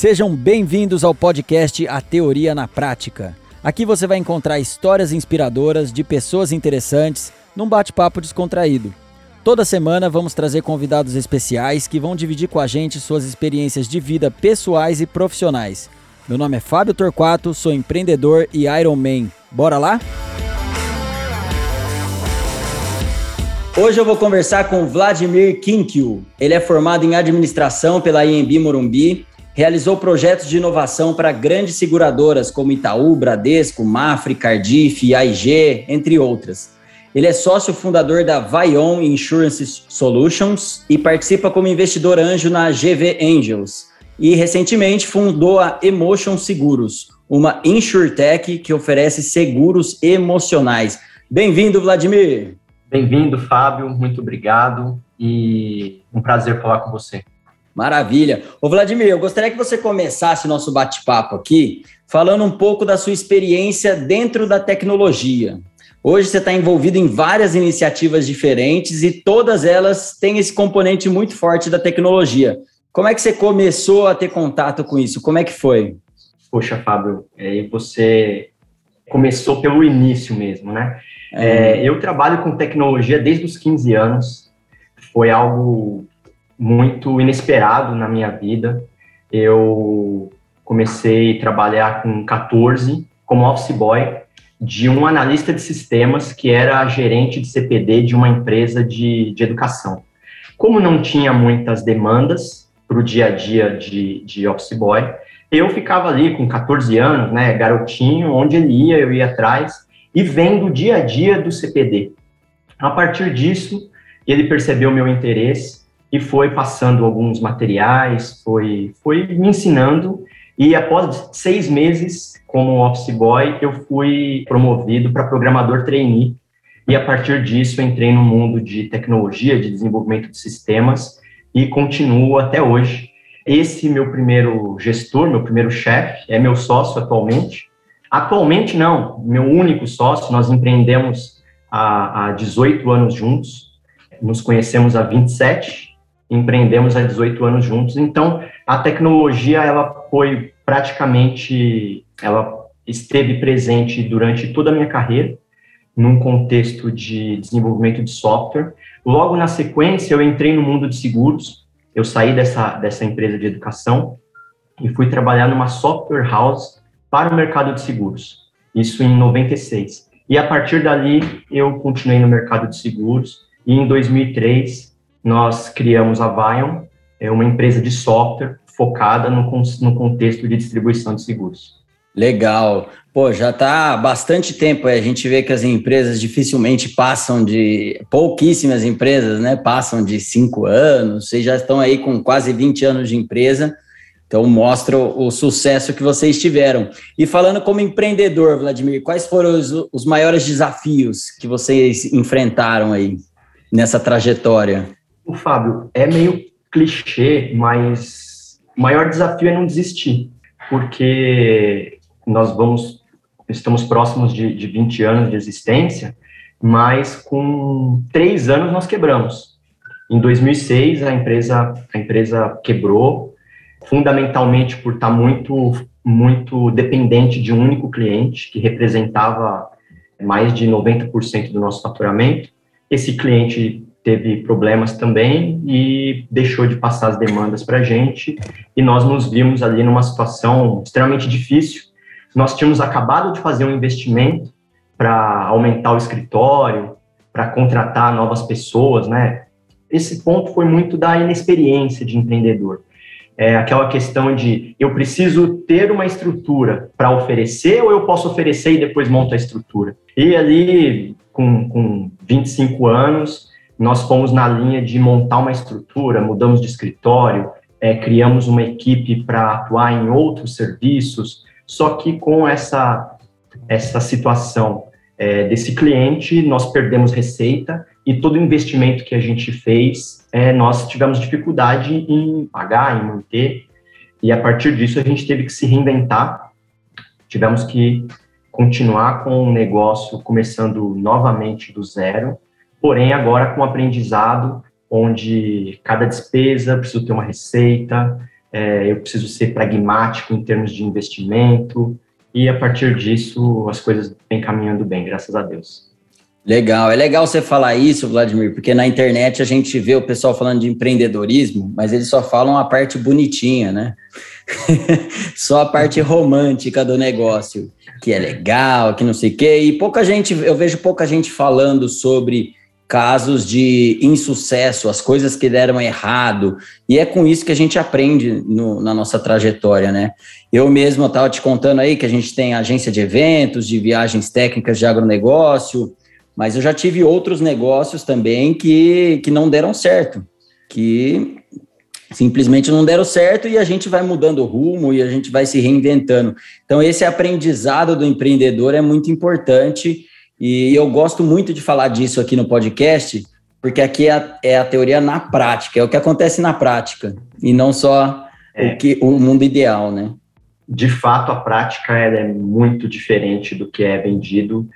Sejam bem-vindos ao podcast A Teoria na Prática. Aqui você vai encontrar histórias inspiradoras de pessoas interessantes num bate-papo descontraído. Toda semana vamos trazer convidados especiais que vão dividir com a gente suas experiências de vida pessoais e profissionais. Meu nome é Fábio Torquato, sou empreendedor e Iron Man. Bora lá? Hoje eu vou conversar com Vladimir Kinkyu. Ele é formado em administração pela IMB Morumbi, realizou projetos de inovação para grandes seguradoras como Itaú, Bradesco, Mafre, Cardiff, AIG, entre outras. Ele é sócio fundador da Vion Insurance Solutions e participa como investidor anjo na GV Angels. E recentemente fundou a Emotion Seguros, uma insurtech que oferece seguros emocionais. Bem-vindo, Vladimir. Bem-vindo, Fábio. Muito obrigado e um prazer falar com você. Maravilha. Ô Vladimir, eu gostaria que você começasse nosso bate-papo aqui falando um pouco da sua experiência dentro da tecnologia. Hoje você está envolvido em várias iniciativas diferentes e todas elas têm esse componente muito forte da tecnologia. Como é que você começou a ter contato com isso? Como é que foi? Poxa, Fábio, é, você começou pelo início mesmo, né? É. É, eu trabalho com tecnologia desde os 15 anos. Foi algo muito inesperado na minha vida. Eu comecei a trabalhar com 14 como office boy de um analista de sistemas que era gerente de CPD de uma empresa de, de educação. Como não tinha muitas demandas para o dia a dia de, de office boy, eu ficava ali com 14 anos, né, garotinho, onde ele ia, eu ia atrás, e vendo o dia a dia do CPD. A partir disso, ele percebeu meu interesse e foi passando alguns materiais, foi, foi me ensinando. E após seis meses como office boy, eu fui promovido para programador trainee. E a partir disso, entrei no mundo de tecnologia, de desenvolvimento de sistemas e continuo até hoje. Esse meu primeiro gestor, meu primeiro chefe, é meu sócio atualmente. Atualmente, não, meu único sócio, nós empreendemos há, há 18 anos juntos, nos conhecemos há 27 empreendemos há 18 anos juntos. Então, a tecnologia ela foi praticamente, ela esteve presente durante toda a minha carreira, num contexto de desenvolvimento de software. Logo na sequência, eu entrei no mundo de seguros. Eu saí dessa, dessa empresa de educação e fui trabalhar numa software house para o mercado de seguros. Isso em 96. E a partir dali, eu continuei no mercado de seguros. E em 2003, nós criamos a Vion, é uma empresa de software focada no, no contexto de distribuição de seguros. Legal. Pô, já está há bastante tempo. A gente vê que as empresas dificilmente passam de. Pouquíssimas empresas, né? Passam de cinco anos. Vocês já estão aí com quase 20 anos de empresa. Então, mostra o, o sucesso que vocês tiveram. E falando como empreendedor, Vladimir, quais foram os, os maiores desafios que vocês enfrentaram aí nessa trajetória? O Fábio, é meio clichê, mas o maior desafio é não desistir, porque nós vamos, estamos próximos de, de 20 anos de existência, mas com três anos nós quebramos. Em 2006 a empresa a empresa quebrou, fundamentalmente por estar muito muito dependente de um único cliente que representava mais de 90% do nosso faturamento. Esse cliente teve problemas também e deixou de passar as demandas para a gente, e nós nos vimos ali numa situação extremamente difícil. Nós tínhamos acabado de fazer um investimento para aumentar o escritório, para contratar novas pessoas, né? Esse ponto foi muito da inexperiência de empreendedor. É aquela questão de eu preciso ter uma estrutura para oferecer ou eu posso oferecer e depois monto a estrutura. E ali, com, com 25 anos, nós fomos na linha de montar uma estrutura, mudamos de escritório, é, criamos uma equipe para atuar em outros serviços, só que com essa, essa situação é, desse cliente, nós perdemos receita e todo o investimento que a gente fez, é, nós tivemos dificuldade em pagar, em manter, e a partir disso a gente teve que se reinventar, tivemos que continuar com o negócio começando novamente do zero, porém agora com aprendizado, onde cada despesa precisa ter uma receita, é, eu preciso ser pragmático em termos de investimento, e a partir disso as coisas vêm caminhando bem, graças a Deus. Legal, é legal você falar isso, Vladimir, porque na internet a gente vê o pessoal falando de empreendedorismo, mas eles só falam a parte bonitinha, né? só a parte romântica do negócio, que é legal, que não sei o quê, e pouca gente, eu vejo pouca gente falando sobre casos de insucesso, as coisas que deram errado, e é com isso que a gente aprende no, na nossa trajetória, né? Eu mesmo estava te contando aí que a gente tem agência de eventos, de viagens técnicas de agronegócio, mas eu já tive outros negócios também que, que não deram certo, que simplesmente não deram certo e a gente vai mudando o rumo e a gente vai se reinventando. Então, esse aprendizado do empreendedor é muito importante e eu gosto muito de falar disso aqui no podcast, porque aqui é a, é a teoria na prática, é o que acontece na prática, e não só é. o, que, o mundo ideal, né? De fato, a prática é muito diferente do que é vendido.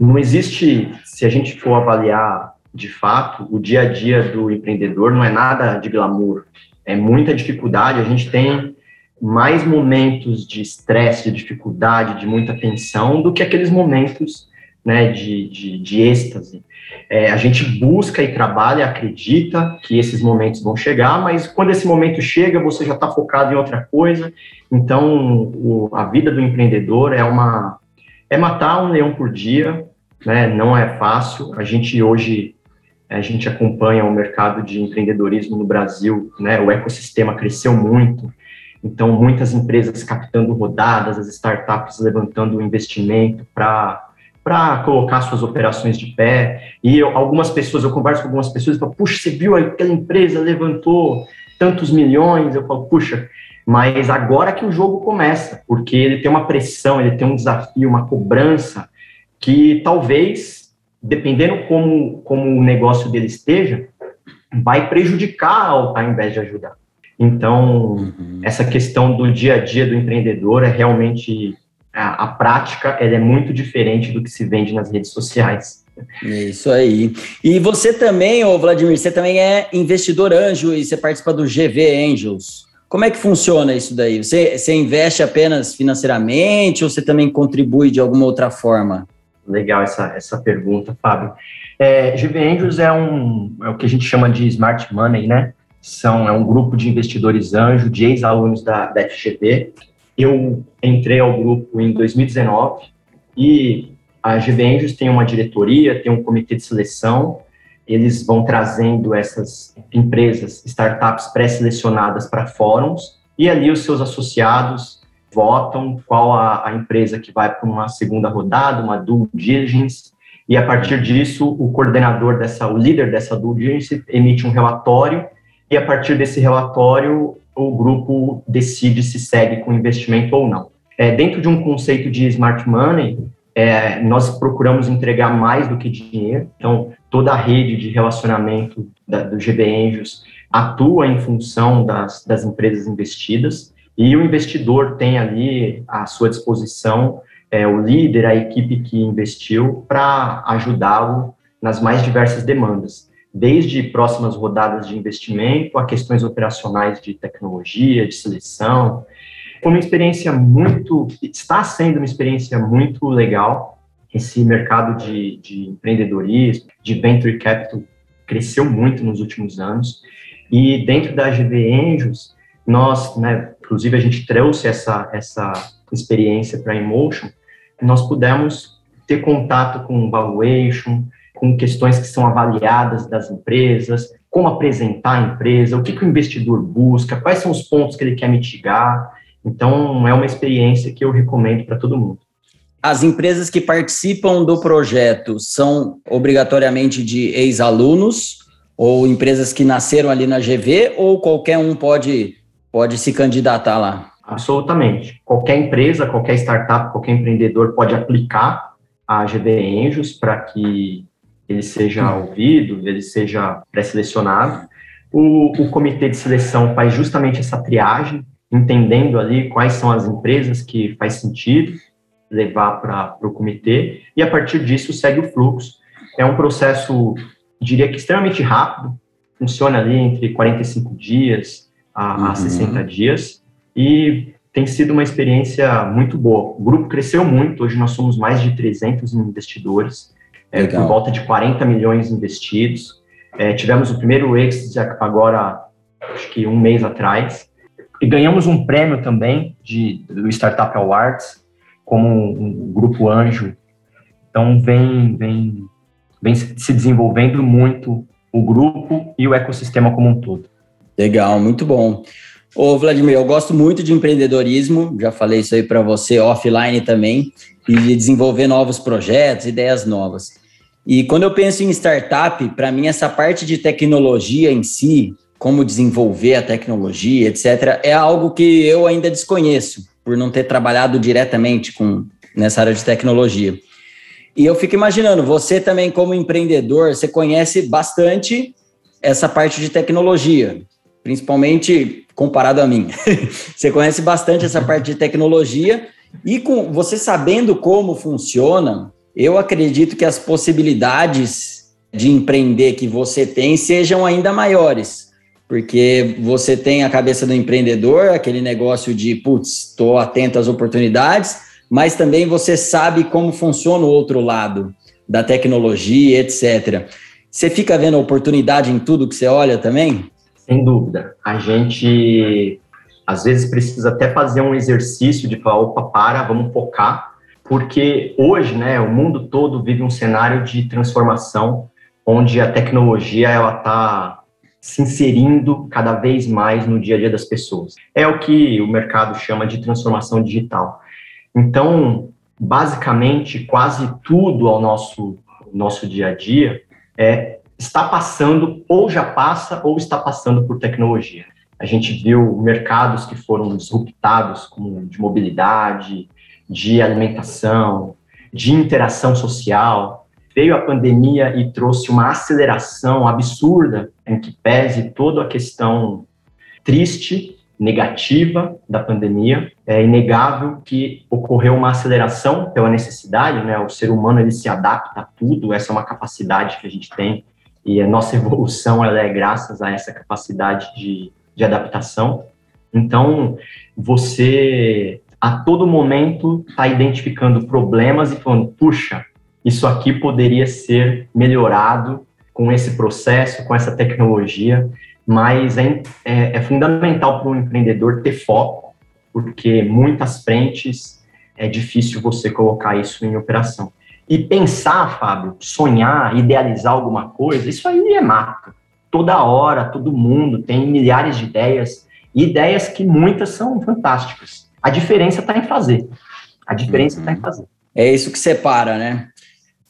Não existe, se a gente for avaliar de fato, o dia a dia do empreendedor não é nada de glamour, é muita dificuldade. A gente tem mais momentos de estresse, de dificuldade, de muita tensão do que aqueles momentos né, de, de, de êxtase. É, a gente busca e trabalha, acredita que esses momentos vão chegar, mas quando esse momento chega, você já está focado em outra coisa. Então, o, a vida do empreendedor é uma é matar um leão por dia, né? Não é fácil. A gente hoje a gente acompanha o mercado de empreendedorismo no Brasil, né? O ecossistema cresceu muito. Então, muitas empresas captando rodadas, as startups levantando investimento para para colocar suas operações de pé. E eu, algumas pessoas, eu converso com algumas pessoas e falo, puxa, você viu aquela empresa levantou tantos milhões? Eu falo, puxa, mas agora que o jogo começa, porque ele tem uma pressão, ele tem um desafio, uma cobrança que talvez, dependendo como, como o negócio dele esteja, vai prejudicar ao, ao invés de ajudar. Então, uhum. essa questão do dia a dia do empreendedor é realmente a, a prática ela é muito diferente do que se vende nas redes sociais. É isso aí. E você também, ô Vladimir, você também é investidor anjo e você participa do GV Angels. Como é que funciona isso daí? Você, você investe apenas financeiramente ou você também contribui de alguma outra forma? Legal essa, essa pergunta, Fábio. É, GV Angels é, um, é o que a gente chama de Smart Money, né? São, é um grupo de investidores anjo, de ex-alunos da, da FGV, eu entrei ao grupo em 2019 e a GB Angels tem uma diretoria, tem um comitê de seleção, eles vão trazendo essas empresas, startups pré-selecionadas para fóruns, e ali os seus associados votam qual a, a empresa que vai para uma segunda rodada, uma due diligence, e a partir disso, o coordenador dessa, o líder dessa due diligence emite um relatório, e a partir desse relatório, o grupo decide se segue com investimento ou não. É, dentro de um conceito de smart money, é, nós procuramos entregar mais do que dinheiro. Então, toda a rede de relacionamento da, do GB Angels atua em função das, das empresas investidas e o investidor tem ali à sua disposição é, o líder, a equipe que investiu, para ajudá-lo nas mais diversas demandas desde próximas rodadas de investimento a questões operacionais de tecnologia, de seleção. Foi uma experiência muito, está sendo uma experiência muito legal. Esse mercado de, de empreendedorismo, de venture capital, cresceu muito nos últimos anos. E dentro da GV Angels, nós, né, inclusive a gente trouxe essa, essa experiência para a Emotion, nós pudemos ter contato com valuation, com questões que são avaliadas das empresas, como apresentar a empresa, o que, que o investidor busca, quais são os pontos que ele quer mitigar. Então, é uma experiência que eu recomendo para todo mundo. As empresas que participam do projeto são obrigatoriamente de ex-alunos ou empresas que nasceram ali na GV ou qualquer um pode, pode se candidatar lá? Absolutamente. Qualquer empresa, qualquer startup, qualquer empreendedor pode aplicar a GV Anjos para que ele seja ouvido, ele seja pré-selecionado. O, o comitê de seleção faz justamente essa triagem, entendendo ali quais são as empresas que faz sentido levar para o comitê, e a partir disso segue o fluxo. É um processo, diria que extremamente rápido, funciona ali entre 45 dias a, uhum. a 60 dias e tem sido uma experiência muito boa. O grupo cresceu muito, hoje nós somos mais de 300 investidores, é, por volta de 40 milhões investidos. É, tivemos o primeiro exit agora, acho que um mês atrás, e ganhamos um prêmio também de, do Startup Awards, como um, um grupo anjo. Então, vem, vem, vem se desenvolvendo muito o grupo e o ecossistema como um todo. Legal, muito bom. Ô, Vladimir, eu gosto muito de empreendedorismo, já falei isso aí para você offline também, e de desenvolver novos projetos, ideias novas. E quando eu penso em startup, para mim essa parte de tecnologia em si, como desenvolver a tecnologia, etc., é algo que eu ainda desconheço, por não ter trabalhado diretamente com nessa área de tecnologia. E eu fico imaginando, você também como empreendedor, você conhece bastante essa parte de tecnologia, principalmente comparado a mim. você conhece bastante essa parte de tecnologia e com você sabendo como funciona, eu acredito que as possibilidades de empreender que você tem sejam ainda maiores, porque você tem a cabeça do empreendedor, aquele negócio de, putz, estou atento às oportunidades, mas também você sabe como funciona o outro lado da tecnologia, etc. Você fica vendo oportunidade em tudo que você olha também? Sem dúvida. A gente às vezes precisa até fazer um exercício de falar, opa, para, vamos focar porque hoje, né, o mundo todo vive um cenário de transformação, onde a tecnologia ela está se inserindo cada vez mais no dia a dia das pessoas. É o que o mercado chama de transformação digital. Então, basicamente, quase tudo ao nosso nosso dia a dia é está passando ou já passa ou está passando por tecnologia. A gente viu mercados que foram disruptados, como de mobilidade, de alimentação, de interação social. Veio a pandemia e trouxe uma aceleração absurda em que pese toda a questão triste, negativa da pandemia. É inegável que ocorreu uma aceleração pela necessidade, né? O ser humano ele se adapta a tudo, essa é uma capacidade que a gente tem e a nossa evolução ela é graças a essa capacidade de, de adaptação. Então, você a todo momento está identificando problemas e falando, puxa, isso aqui poderia ser melhorado com esse processo, com essa tecnologia, mas é, é, é fundamental para um empreendedor ter foco, porque muitas frentes é difícil você colocar isso em operação. E pensar, Fábio, sonhar, idealizar alguma coisa, isso aí é mato. Toda hora, todo mundo tem milhares de ideias, e ideias que muitas são fantásticas a diferença está em fazer. A diferença está uhum. em fazer. É isso que separa, né?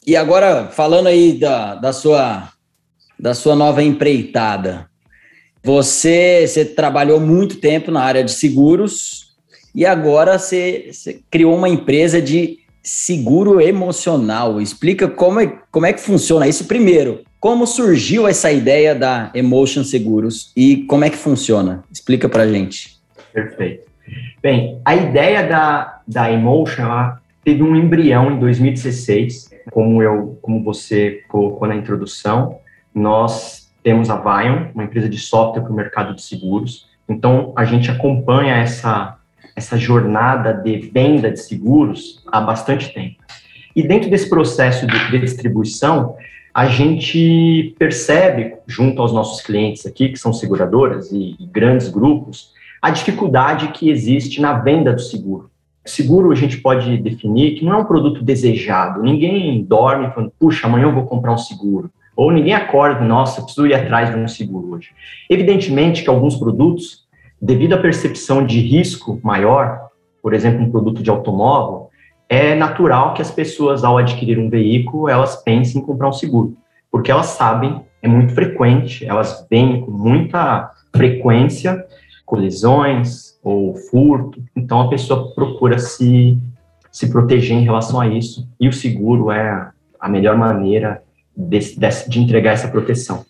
E agora, falando aí da, da, sua, da sua nova empreitada, você, você trabalhou muito tempo na área de seguros e agora você, você criou uma empresa de seguro emocional. Explica como é, como é que funciona isso primeiro. Como surgiu essa ideia da Emotion Seguros e como é que funciona? Explica para gente. Perfeito. Bem, a ideia da, da Emotion ela teve um embrião em 2016, como eu, como você colocou na introdução. Nós temos a Vion, uma empresa de software para o mercado de seguros. Então a gente acompanha essa essa jornada de venda de seguros há bastante tempo. E dentro desse processo de, distribuição, a gente percebe, junto aos nossos clientes aqui, que são seguradoras e, e grandes grupos, a dificuldade que existe na venda do seguro. Seguro a gente pode definir que não é um produto desejado. Ninguém dorme falando, puxa, amanhã eu vou comprar um seguro. Ou ninguém acorda, nossa, preciso ir atrás de um seguro hoje. Evidentemente que alguns produtos, devido à percepção de risco maior, por exemplo, um produto de automóvel, é natural que as pessoas, ao adquirir um veículo, elas pensem em comprar um seguro, porque elas sabem, é muito frequente, elas vêm com muita frequência colisões ou furto. Então a pessoa procura se, se proteger em relação a isso e o seguro é a melhor maneira de, de, de entregar essa proteção.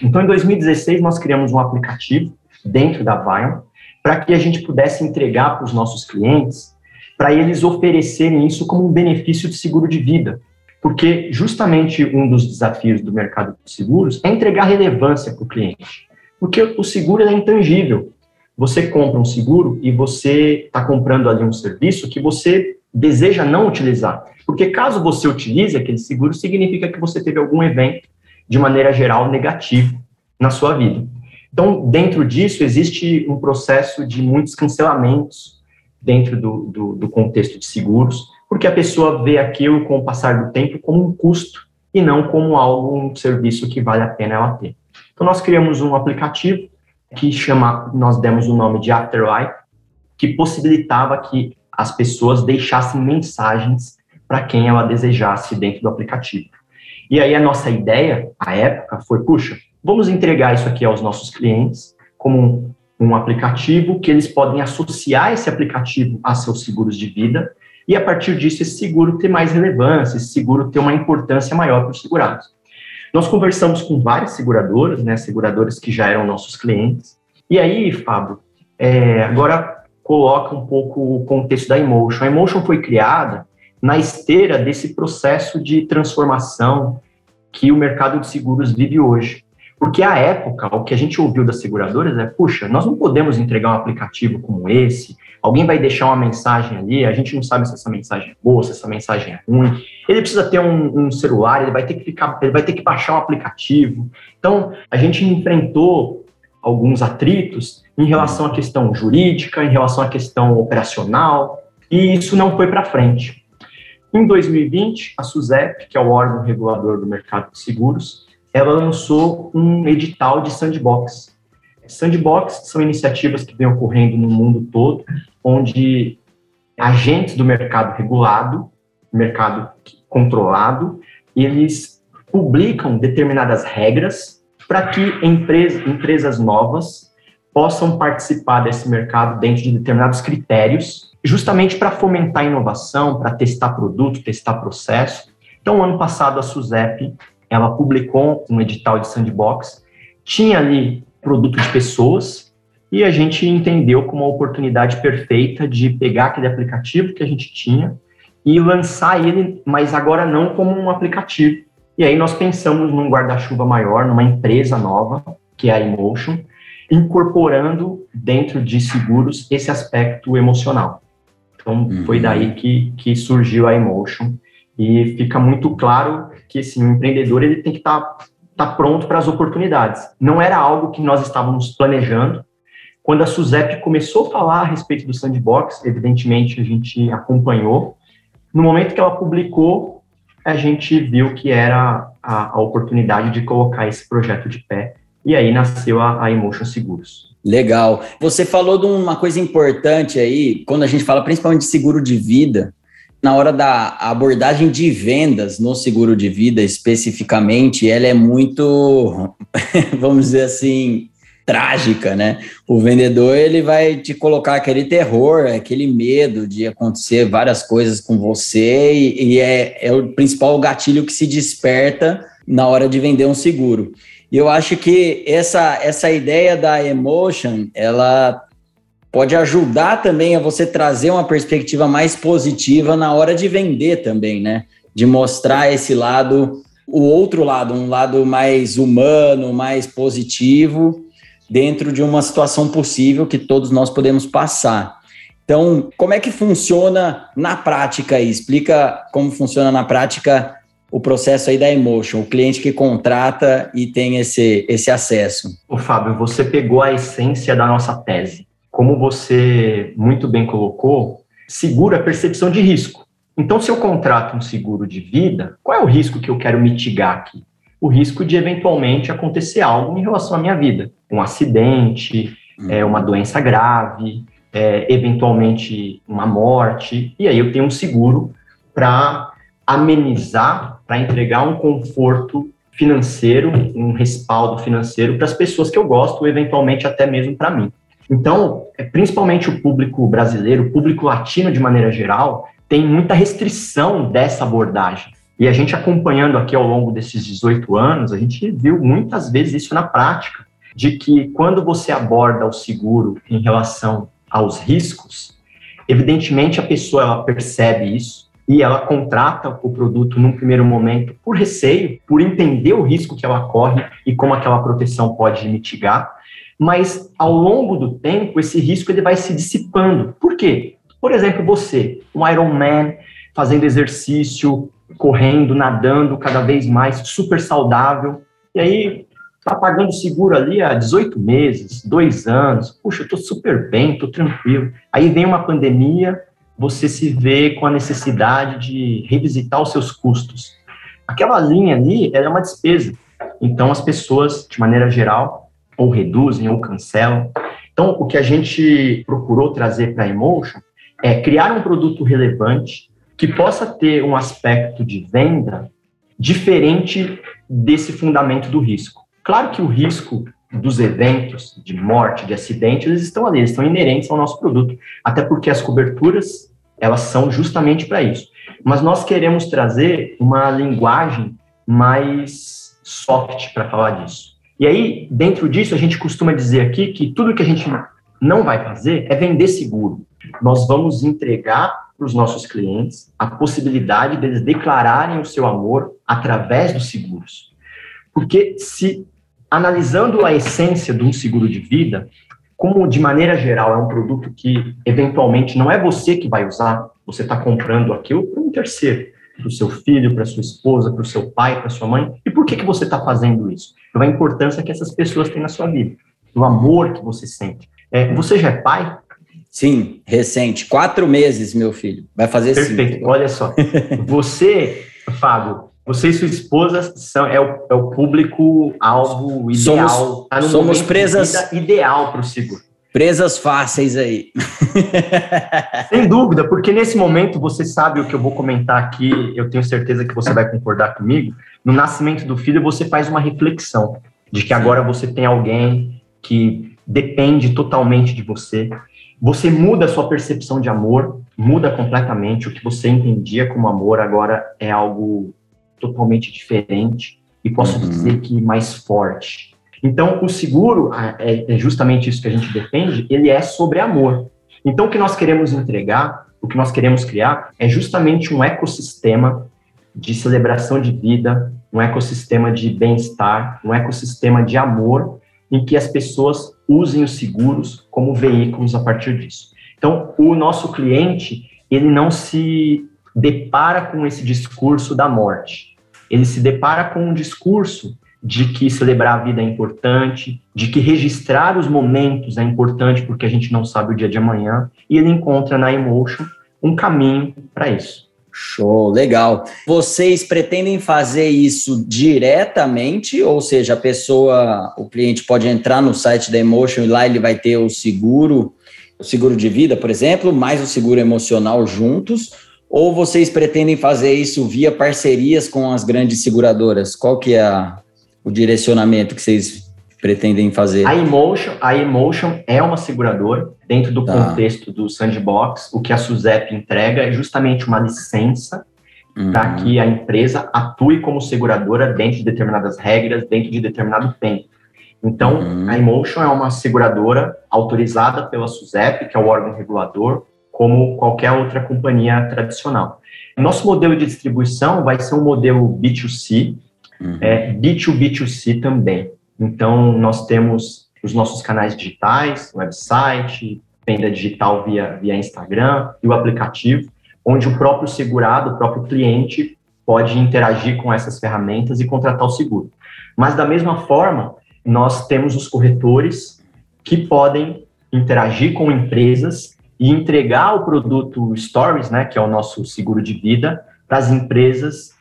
Então em 2016 nós criamos um aplicativo dentro da Vion para que a gente pudesse entregar para os nossos clientes, para eles oferecerem isso como um benefício de seguro de vida. Porque justamente um dos desafios do mercado de seguros é entregar relevância para o cliente. Porque o seguro é intangível. Você compra um seguro e você está comprando ali um serviço que você deseja não utilizar. Porque caso você utilize aquele seguro, significa que você teve algum evento, de maneira geral, negativo na sua vida. Então, dentro disso, existe um processo de muitos cancelamentos dentro do, do, do contexto de seguros, porque a pessoa vê aquilo, com o passar do tempo, como um custo e não como algo, um serviço que vale a pena ela ter. Então, nós criamos um aplicativo que chama, nós demos o nome de Afterlife, que possibilitava que as pessoas deixassem mensagens para quem ela desejasse dentro do aplicativo. E aí a nossa ideia, à época, foi, puxa, vamos entregar isso aqui aos nossos clientes como um, um aplicativo que eles podem associar esse aplicativo a seus seguros de vida e a partir disso esse seguro ter mais relevância, esse seguro ter uma importância maior para os segurados. Nós conversamos com várias seguradoras, né, seguradoras que já eram nossos clientes, e aí, Fábio, é, agora coloca um pouco o contexto da Emotion. A Emotion foi criada na esteira desse processo de transformação que o mercado de seguros vive hoje. Porque à época, o que a gente ouviu das seguradoras é, puxa, nós não podemos entregar um aplicativo como esse, alguém vai deixar uma mensagem ali, a gente não sabe se essa mensagem é boa, se essa mensagem é ruim. Ele precisa ter um, um celular, ele vai ter que ficar, ele vai ter que baixar um aplicativo. Então, a gente enfrentou alguns atritos em relação à questão jurídica, em relação à questão operacional, e isso não foi para frente. Em 2020, a SUSEP, que é o órgão regulador do mercado de seguros, ela lançou um edital de sandbox. Sandbox são iniciativas que vêm ocorrendo no mundo todo, onde agentes do mercado regulado, mercado controlado, eles publicam determinadas regras para que empresas, empresas novas possam participar desse mercado dentro de determinados critérios, justamente para fomentar inovação, para testar produto, testar processo. Então, ano passado, a SUSEP ela publicou um edital de sandbox, tinha ali produto de pessoas, e a gente entendeu como uma oportunidade perfeita de pegar aquele aplicativo que a gente tinha e lançar ele, mas agora não como um aplicativo. E aí nós pensamos num guarda-chuva maior, numa empresa nova, que é a Emotion, incorporando dentro de seguros esse aspecto emocional. Então, uhum. foi daí que, que surgiu a Emotion. E fica muito claro que assim, o empreendedor ele tem que estar tá, tá pronto para as oportunidades. Não era algo que nós estávamos planejando. Quando a Suzep começou a falar a respeito do sandbox, evidentemente a gente acompanhou. No momento que ela publicou, a gente viu que era a, a oportunidade de colocar esse projeto de pé. E aí nasceu a, a Emotion Seguros. Legal. Você falou de uma coisa importante aí, quando a gente fala principalmente de seguro de vida, na hora da abordagem de vendas no seguro de vida especificamente, ela é muito, vamos dizer assim, trágica, né? O vendedor ele vai te colocar aquele terror, aquele medo de acontecer várias coisas com você e, e é, é o principal gatilho que se desperta na hora de vender um seguro. E eu acho que essa, essa ideia da emotion, ela pode ajudar também a você trazer uma perspectiva mais positiva na hora de vender também, né? De mostrar esse lado, o outro lado, um lado mais humano, mais positivo, dentro de uma situação possível que todos nós podemos passar. Então, como é que funciona na prática aí? Explica como funciona na prática o processo aí da Emotion, o cliente que contrata e tem esse, esse acesso. O Fábio, você pegou a essência da nossa tese como você muito bem colocou, segura a percepção de risco. Então, se eu contrato um seguro de vida, qual é o risco que eu quero mitigar aqui? O risco de eventualmente acontecer algo em relação à minha vida, um acidente, uhum. é, uma doença grave, é, eventualmente uma morte, e aí eu tenho um seguro para amenizar, para entregar um conforto financeiro, um respaldo financeiro para as pessoas que eu gosto, eventualmente até mesmo para mim. Então, é, principalmente o público brasileiro, o público latino de maneira geral, tem muita restrição dessa abordagem. E a gente acompanhando aqui ao longo desses 18 anos, a gente viu muitas vezes isso na prática, de que quando você aborda o seguro em relação aos riscos, evidentemente a pessoa ela percebe isso e ela contrata o produto num primeiro momento por receio, por entender o risco que ela corre e como aquela proteção pode mitigar, mas ao longo do tempo esse risco ele vai se dissipando. Por quê? Por exemplo, você, um Ironman, fazendo exercício, correndo, nadando cada vez mais, super saudável, e aí tá pagando seguro ali há 18 meses, dois anos, puxa, eu tô super bem, tô tranquilo. Aí vem uma pandemia, você se vê com a necessidade de revisitar os seus custos. Aquela linha ali, é uma despesa. Então, as pessoas, de maneira geral, ou reduzem ou cancelam. Então, o que a gente procurou trazer para a Emotion é criar um produto relevante que possa ter um aspecto de venda diferente desse fundamento do risco. Claro que o risco dos eventos de morte, de acidente, eles estão ali, eles estão inerentes ao nosso produto, até porque as coberturas, elas são justamente para isso. Mas nós queremos trazer uma linguagem mais soft para falar disso. E aí, dentro disso, a gente costuma dizer aqui que tudo que a gente não vai fazer é vender seguro. Nós vamos entregar para os nossos clientes a possibilidade deles declararem o seu amor através dos seguros. Porque se analisando a essência de um seguro de vida, como de maneira geral é um produto que eventualmente não é você que vai usar, você está comprando aquilo para um terceiro, para o seu filho, para sua esposa, para o seu pai, para sua mãe. E por que, que você está fazendo isso? Pela importância que essas pessoas têm na sua vida, o amor que você sente. É, você já é pai? Sim, recente. Quatro meses, meu filho. Vai fazer Perfeito. Cinco. Olha só. Você, Fábio, você e sua esposa são, é, o, é o público-alvo ideal. Somos, tá somos presas. Ideal para o seguro. Presas fáceis aí. Sem dúvida, porque nesse momento você sabe o que eu vou comentar aqui, eu tenho certeza que você vai concordar comigo. No nascimento do filho, você faz uma reflexão de que agora você tem alguém que depende totalmente de você. Você muda a sua percepção de amor, muda completamente. O que você entendia como amor agora é algo totalmente diferente e posso uhum. dizer que mais forte. Então, o seguro, é, é justamente isso que a gente defende, ele é sobre amor. Então, o que nós queremos entregar, o que nós queremos criar, é justamente um ecossistema de celebração de vida, um ecossistema de bem-estar, um ecossistema de amor, em que as pessoas usem os seguros como veículos a partir disso. Então, o nosso cliente, ele não se depara com esse discurso da morte. Ele se depara com um discurso de que celebrar a vida é importante, de que registrar os momentos é importante porque a gente não sabe o dia de amanhã, e ele encontra na Emotion um caminho para isso. Show, legal. Vocês pretendem fazer isso diretamente, ou seja, a pessoa, o cliente pode entrar no site da Emotion e lá ele vai ter o seguro, o seguro de vida, por exemplo, mais o seguro emocional juntos, ou vocês pretendem fazer isso via parcerias com as grandes seguradoras? Qual que é a, o direcionamento que vocês pretendem fazer? A Emotion, a Emotion é uma seguradora dentro do tá. contexto do Sandbox. O que a SUSEP entrega é justamente uma licença uhum. para que a empresa atue como seguradora dentro de determinadas regras, dentro de determinado tempo. Então, uhum. a Emotion é uma seguradora autorizada pela SUSEP, que é o órgão regulador, como qualquer outra companhia tradicional. Nosso modelo de distribuição vai ser um modelo B2C, uhum. é, B2B2C também. Então, nós temos os nossos canais digitais, website, venda digital via, via Instagram e o aplicativo, onde o próprio segurado, o próprio cliente, pode interagir com essas ferramentas e contratar o seguro. Mas, da mesma forma, nós temos os corretores que podem interagir com empresas e entregar o produto Stories, né, que é o nosso seguro de vida, para as empresas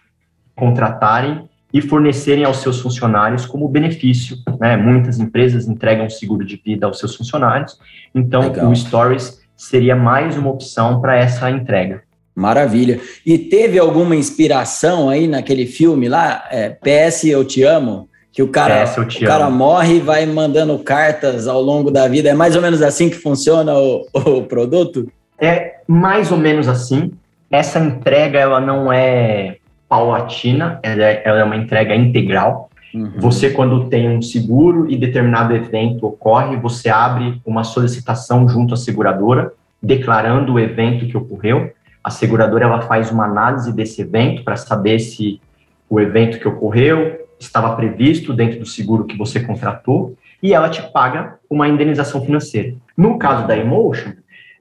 contratarem e fornecerem aos seus funcionários como benefício. Né? Muitas empresas entregam seguro de vida aos seus funcionários, então Legal. o Stories seria mais uma opção para essa entrega. Maravilha. E teve alguma inspiração aí naquele filme lá, é, PS Eu Te Amo? que o cara, o cara morre e vai mandando cartas ao longo da vida. É mais ou menos assim que funciona o, o produto? É mais ou menos assim. Essa entrega ela não é paulatina, ela é, ela é uma entrega integral. Uhum. Você, quando tem um seguro e determinado evento ocorre, você abre uma solicitação junto à seguradora, declarando o evento que ocorreu. A seguradora ela faz uma análise desse evento para saber se o evento que ocorreu estava previsto dentro do seguro que você contratou, e ela te paga uma indenização financeira. No caso da Emotion,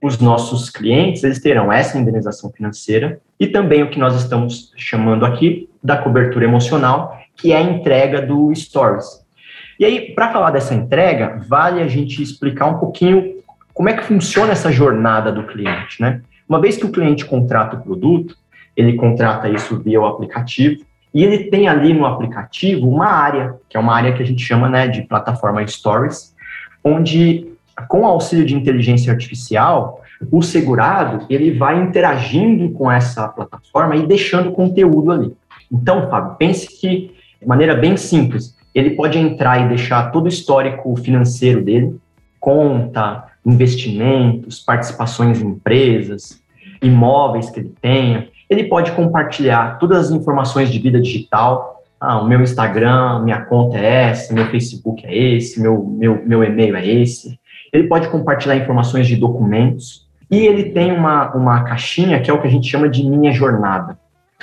os nossos clientes eles terão essa indenização financeira e também o que nós estamos chamando aqui da cobertura emocional, que é a entrega do Stories. E aí, para falar dessa entrega, vale a gente explicar um pouquinho como é que funciona essa jornada do cliente, né? Uma vez que o cliente contrata o produto, ele contrata isso via o aplicativo, e ele tem ali no aplicativo uma área, que é uma área que a gente chama né, de plataforma Stories, onde, com o auxílio de inteligência artificial, o segurado ele vai interagindo com essa plataforma e deixando conteúdo ali. Então, Fábio, pense que, de maneira bem simples, ele pode entrar e deixar todo o histórico financeiro dele, conta, investimentos, participações em empresas, imóveis que ele tenha, ele pode compartilhar todas as informações de vida digital. Ah, o meu Instagram, minha conta é essa, meu Facebook é esse, meu, meu, meu e-mail é esse. Ele pode compartilhar informações de documentos. E ele tem uma, uma caixinha que é o que a gente chama de minha jornada,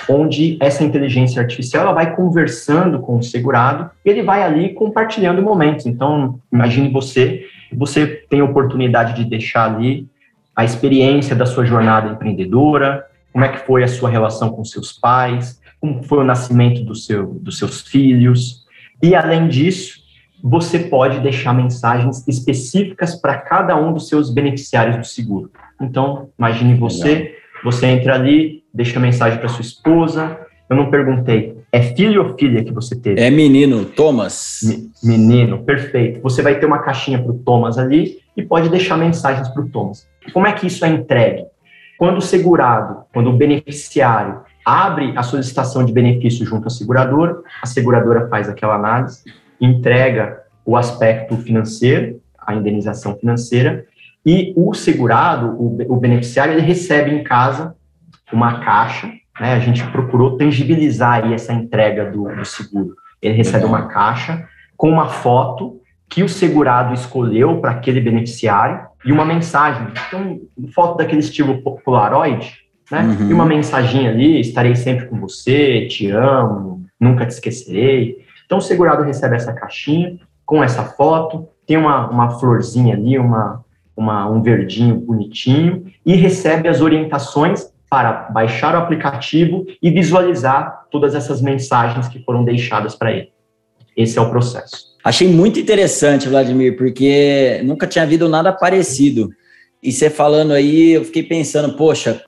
onde essa inteligência artificial ela vai conversando com o segurado e ele vai ali compartilhando momentos. Então, imagine você, você tem a oportunidade de deixar ali a experiência da sua jornada empreendedora, como é que foi a sua relação com seus pais, como foi o nascimento do seu, dos seus filhos. E, além disso, você pode deixar mensagens específicas para cada um dos seus beneficiários do seguro. Então, imagine você, você entra ali, deixa mensagem para sua esposa. Eu não perguntei, é filho ou filha que você teve? É menino, Thomas. menino, perfeito. Você vai ter uma caixinha para o Thomas ali e pode deixar mensagens para o Thomas. Como é que isso é entregue? Quando o segurado, quando o beneficiário abre a solicitação de benefício junto à seguradora, a seguradora faz aquela análise, entrega o aspecto financeiro, a indenização financeira, e o segurado, o, o beneficiário, ele recebe em casa uma caixa, né, a gente procurou tangibilizar aí essa entrega do, do seguro. Ele recebe uma caixa com uma foto que o segurado escolheu para aquele beneficiário e uma mensagem. Então, foto daquele estilo Polaroid, né? Uhum. E uma mensaginha ali: estarei sempre com você, te amo, nunca te esquecerei. Então, o segurado recebe essa caixinha com essa foto, tem uma, uma florzinha ali, uma, uma, um verdinho bonitinho, e recebe as orientações para baixar o aplicativo e visualizar todas essas mensagens que foram deixadas para ele. Esse é o processo. Achei muito interessante, Vladimir, porque nunca tinha havido nada parecido. E você falando aí, eu fiquei pensando, poxa,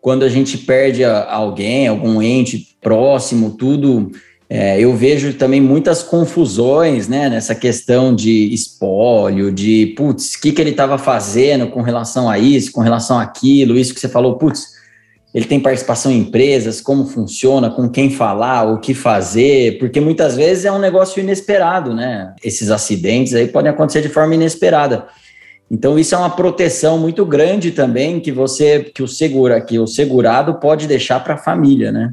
quando a gente perde alguém, algum ente próximo, tudo, é, eu vejo também muitas confusões, né, nessa questão de espólio, de, putz, o que, que ele estava fazendo com relação a isso, com relação àquilo, isso que você falou, putz, ele tem participação em empresas, como funciona, com quem falar, o que fazer, porque muitas vezes é um negócio inesperado, né? Esses acidentes aí podem acontecer de forma inesperada. Então isso é uma proteção muito grande também que você que o segura, que o segurado pode deixar para a família, né?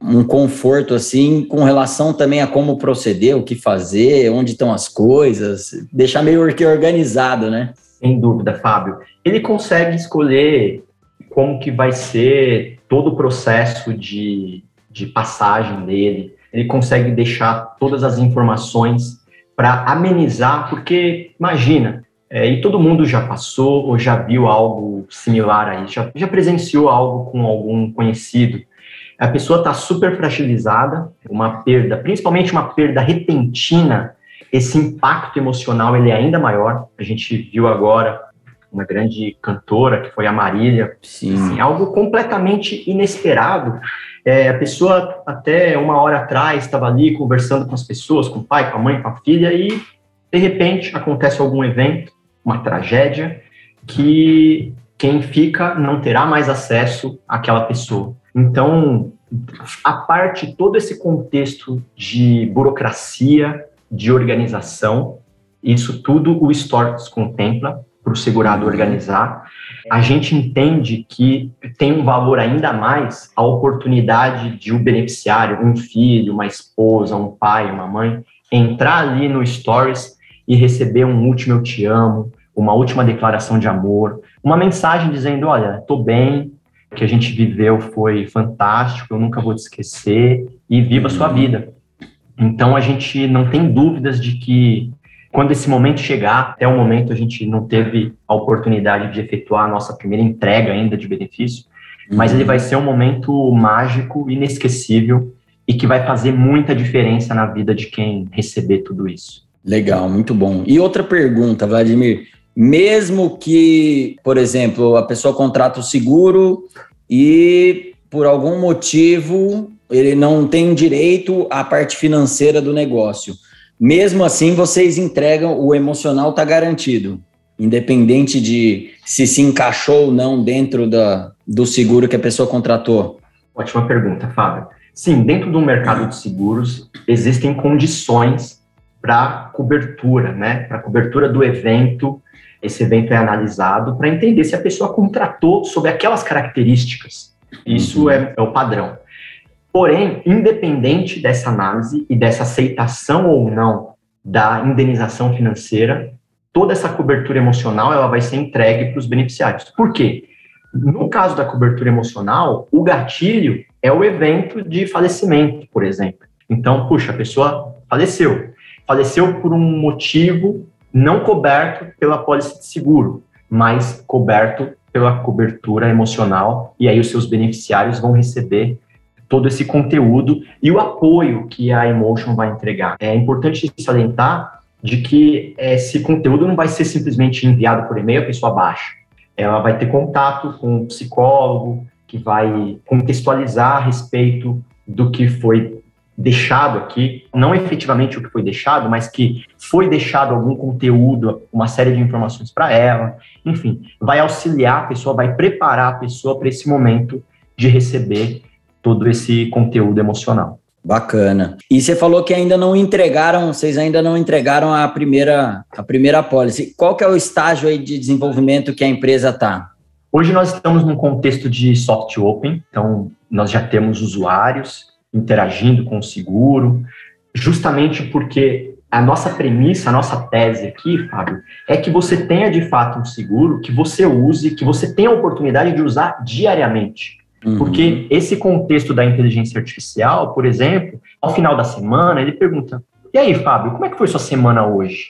Um conforto assim com relação também a como proceder, o que fazer, onde estão as coisas, deixar meio organizado, né? Sem dúvida, Fábio. Ele consegue escolher como que vai ser todo o processo de, de passagem dele. Ele consegue deixar todas as informações para amenizar, porque imagina, é, e todo mundo já passou ou já viu algo similar a isso, já, já presenciou algo com algum conhecido. A pessoa está super fragilizada, uma perda, principalmente uma perda repentina, esse impacto emocional ele é ainda maior. A gente viu agora uma grande cantora, que foi a Marília. Sim. Assim, algo completamente inesperado. É, a pessoa, até uma hora atrás, estava ali conversando com as pessoas, com o pai, com a mãe, com a filha, e, de repente, acontece algum evento, uma tragédia, que quem fica não terá mais acesso àquela pessoa. Então, a parte, todo esse contexto de burocracia, de organização, isso tudo o Storks contempla, para o segurado organizar. A gente entende que tem um valor ainda mais a oportunidade de um beneficiário, um filho, uma esposa, um pai, uma mãe, entrar ali no Stories e receber um último eu te amo, uma última declaração de amor, uma mensagem dizendo, olha, tô bem, que a gente viveu foi fantástico, eu nunca vou te esquecer e viva a sua vida. Então a gente não tem dúvidas de que Quando esse momento chegar, até o momento a gente não teve a oportunidade de efetuar a nossa primeira entrega ainda de benefício, mas ele vai ser um momento mágico, inesquecível e que vai fazer muita diferença na vida de quem receber tudo isso. Legal, muito bom. E outra pergunta, Vladimir. Mesmo que, por exemplo, a pessoa contrata o seguro e por algum motivo ele não tem direito à parte financeira do negócio. Mesmo assim, vocês entregam, o emocional está garantido, independente de se se encaixou ou não dentro da, do seguro que a pessoa contratou. Ótima pergunta, Fábio. Sim, dentro do mercado de seguros existem condições para cobertura, né? Para cobertura do evento. Esse evento é analisado para entender se a pessoa contratou sob aquelas características. Isso uhum. é, é o padrão. Porém, independente dessa análise e dessa aceitação ou não da indenização financeira, toda essa cobertura emocional ela vai ser entregue para os beneficiários. Por quê? No caso da cobertura emocional, o gatilho é o evento de falecimento, por exemplo. Então, puxa, a pessoa faleceu. Faleceu por um motivo não coberto pela pólice de seguro, mas coberto pela cobertura emocional, e aí os seus beneficiários vão receber todo esse conteúdo e o apoio que a Emotion vai entregar. É importante salientar de que esse conteúdo não vai ser simplesmente enviado por e-mail, a pessoa baixa. Ela vai ter contato com um psicólogo, que vai contextualizar a respeito do que foi deixado aqui, não efetivamente o que foi deixado, mas que foi deixado algum conteúdo, uma série de informações para ela, enfim, vai auxiliar a pessoa, vai preparar a pessoa para esse momento de receber todo esse conteúdo emocional. Bacana. E você falou que ainda não entregaram, vocês ainda não entregaram a primeira a primeira policy. Qual que é o estágio aí de desenvolvimento que a empresa está? Hoje nós estamos num contexto de soft open, então nós já temos usuários interagindo com o seguro, justamente porque a nossa premissa, a nossa tese aqui, Fábio, é que você tenha de fato um seguro que você use, que você tenha a oportunidade de usar diariamente. Uhum. Porque esse contexto da inteligência artificial, por exemplo, ao final da semana, ele pergunta: E aí, Fábio, como é que foi sua semana hoje?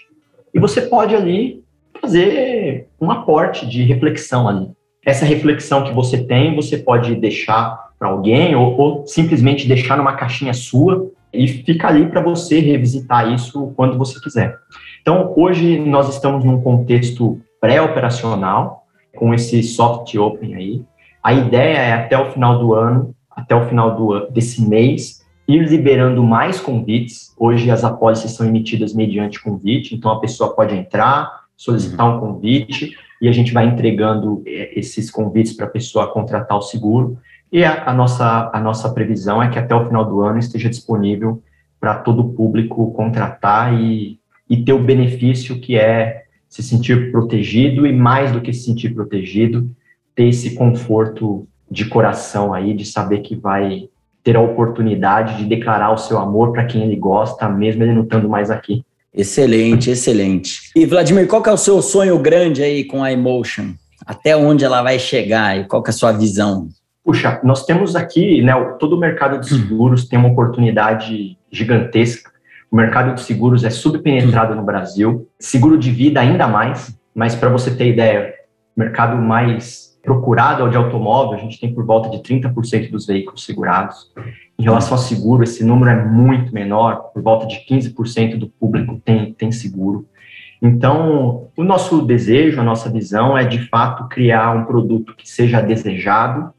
E você pode ali fazer um aporte de reflexão ali. Essa reflexão que você tem, você pode deixar para alguém ou, ou, simplesmente deixar numa caixinha sua e fica ali para você revisitar isso quando você quiser. Então, hoje nós estamos num contexto pré-operacional com esse soft open aí. A ideia é até o final do ano, até o final do, desse mês, ir liberando mais convites. Hoje as apólices são emitidas mediante convite, então a pessoa pode entrar, solicitar um convite e a gente vai entregando é, esses convites para a pessoa contratar o seguro. E a, a, nossa, a nossa previsão é que até o final do ano esteja disponível para todo o público contratar e, e ter o benefício que é se sentir protegido e mais do que se sentir protegido, ter esse conforto de coração aí, de saber que vai ter a oportunidade de declarar o seu amor para quem ele gosta, mesmo ele não estando mais aqui. Excelente, excelente. E Vladimir, qual que é o seu sonho grande aí com a Emotion? Até onde ela vai chegar e qual que é a sua visão? Puxa, nós temos aqui, né, todo o mercado de seguros tem uma oportunidade gigantesca. O mercado de seguros é subpenetrado no Brasil, seguro de vida ainda mais, mas para você ter ideia, o mercado mais procurado é o de automóvel, a gente tem por volta de 30% dos veículos segurados. Em relação ao seguro, esse número é muito menor, por volta de 15% do público tem, tem seguro. Então, o nosso desejo, a nossa visão é de fato criar um produto que seja desejado,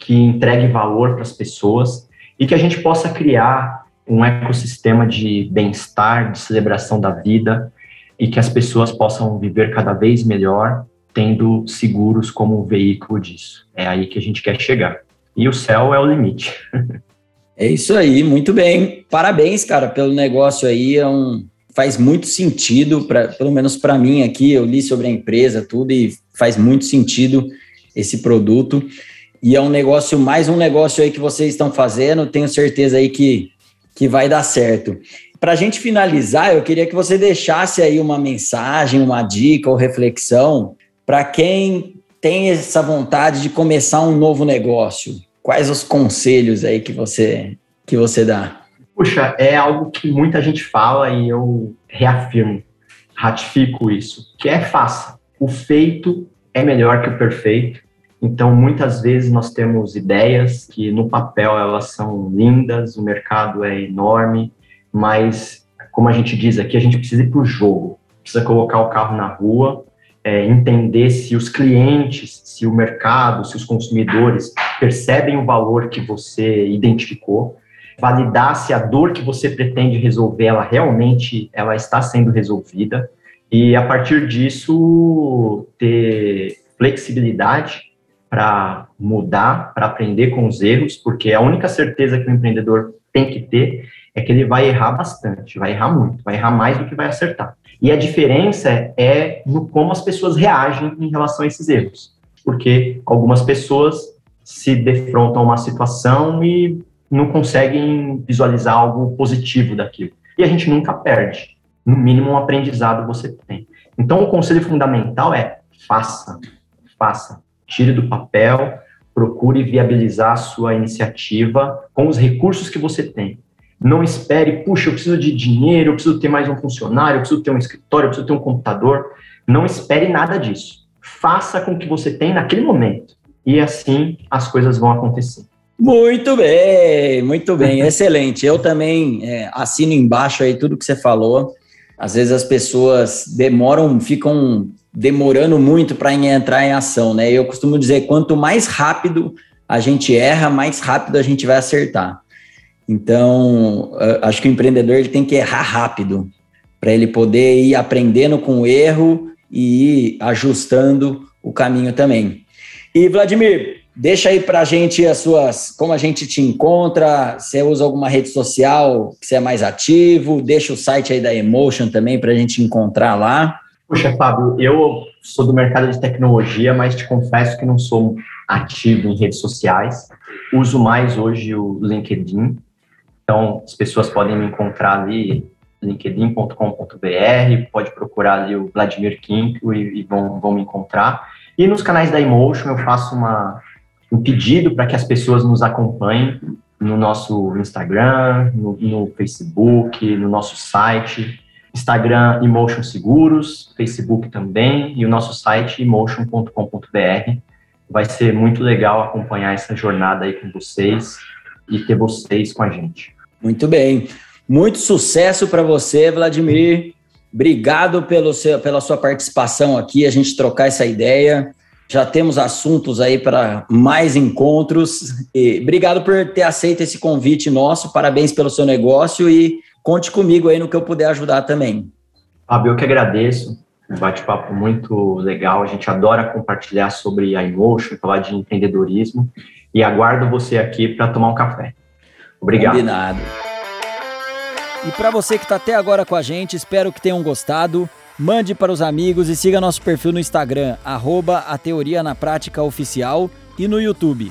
que entregue valor para as pessoas e que a gente possa criar um ecossistema de bem-estar, de celebração da vida e que as pessoas possam viver cada vez melhor, tendo seguros como veículo disso. É aí que a gente quer chegar. E o céu é o limite. É isso aí, muito bem. Parabéns, cara, pelo negócio aí. É um, faz muito sentido, pra, pelo menos para mim aqui. Eu li sobre a empresa, tudo, e faz muito sentido esse produto. E é um negócio, mais um negócio aí que vocês estão fazendo. Tenho certeza aí que, que vai dar certo. Para a gente finalizar, eu queria que você deixasse aí uma mensagem, uma dica ou reflexão para quem tem essa vontade de começar um novo negócio Quais os conselhos aí que você que você dá? Puxa, é algo que muita gente fala e eu reafirmo. ratifico isso, que é faça. O feito é melhor que o perfeito. Então, muitas vezes nós temos ideias que no papel elas são lindas, o mercado é enorme, mas como a gente diz aqui, a gente precisa ir para o jogo, precisa colocar o carro na rua, é, entender se os clientes, se o mercado, se os consumidores percebem o valor que você identificou, validar se a dor que você pretende resolver, ela realmente ela está sendo resolvida, e a partir disso ter flexibilidade para mudar, para aprender com os erros, porque a única certeza que o empreendedor tem que ter é que ele vai errar bastante, vai errar muito, vai errar mais do que vai acertar. E a diferença é no como as pessoas reagem em relação a esses erros, porque algumas pessoas se defrontam a uma situação e não conseguem visualizar algo positivo daquilo. E a gente nunca perde. No mínimo, um aprendizado você tem. Então, o conselho fundamental é faça, faça tire do papel, procure viabilizar a sua iniciativa com os recursos que você tem. Não espere, puxa, eu preciso de dinheiro, eu preciso ter mais um funcionário, eu preciso ter um escritório, eu preciso ter um computador. Não espere nada disso. Faça com o que você tem naquele momento. E assim as coisas vão acontecer. Muito bem, muito bem, excelente. Eu também é, assino embaixo aí tudo que você falou. Às vezes as pessoas demoram, ficam demorando muito para entrar em ação, né? Eu costumo dizer, quanto mais rápido a gente erra, mais rápido a gente vai acertar. Então, acho que o empreendedor ele tem que errar rápido para ele poder ir aprendendo com o erro e ir ajustando o caminho também. E Vladimir, deixa aí para a gente as suas, como a gente te encontra, você usa alguma rede social que você é mais ativo, deixa o site aí da Emotion também para a gente encontrar lá. Puxa, Fábio, eu sou do mercado de tecnologia, mas te confesso que não sou ativo em redes sociais. Uso mais hoje o LinkedIn. Então, as pessoas podem me encontrar ali, linkedin.com.br, pode procurar ali o Vladimir Quinto e, e, vão, vão me encontrar. E nos canais da Emotion eu faço uma, um pedido para que as pessoas nos acompanhem no nosso Instagram, no, no Facebook, no nosso site. Instagram Emotion Seguros, Facebook também e o nosso site emotion.com.br. Vai ser muito legal acompanhar essa jornada aí com vocês e ter vocês com a gente. Muito bem. Muito sucesso para você, Vladimir. Obrigado pelo seu, pela sua participação aqui, a gente trocar essa ideia. Já temos assuntos aí para mais encontros. E obrigado por ter aceito esse convite nosso. Parabéns pelo seu negócio e conte comigo aí no que eu puder ajudar também. Fábio, eu que agradeço. Um bate-papo muito legal. A gente adora compartilhar sobre a Emotion, falar de empreendedorismo. E aguardo você aqui para tomar um café. Obrigado. Combinado. E para você que está até agora com a gente, espero que tenham gostado. Mande para os amigos e siga nosso perfil no Instagram, arroba a Teoria na Prática Oficial e no YouTube.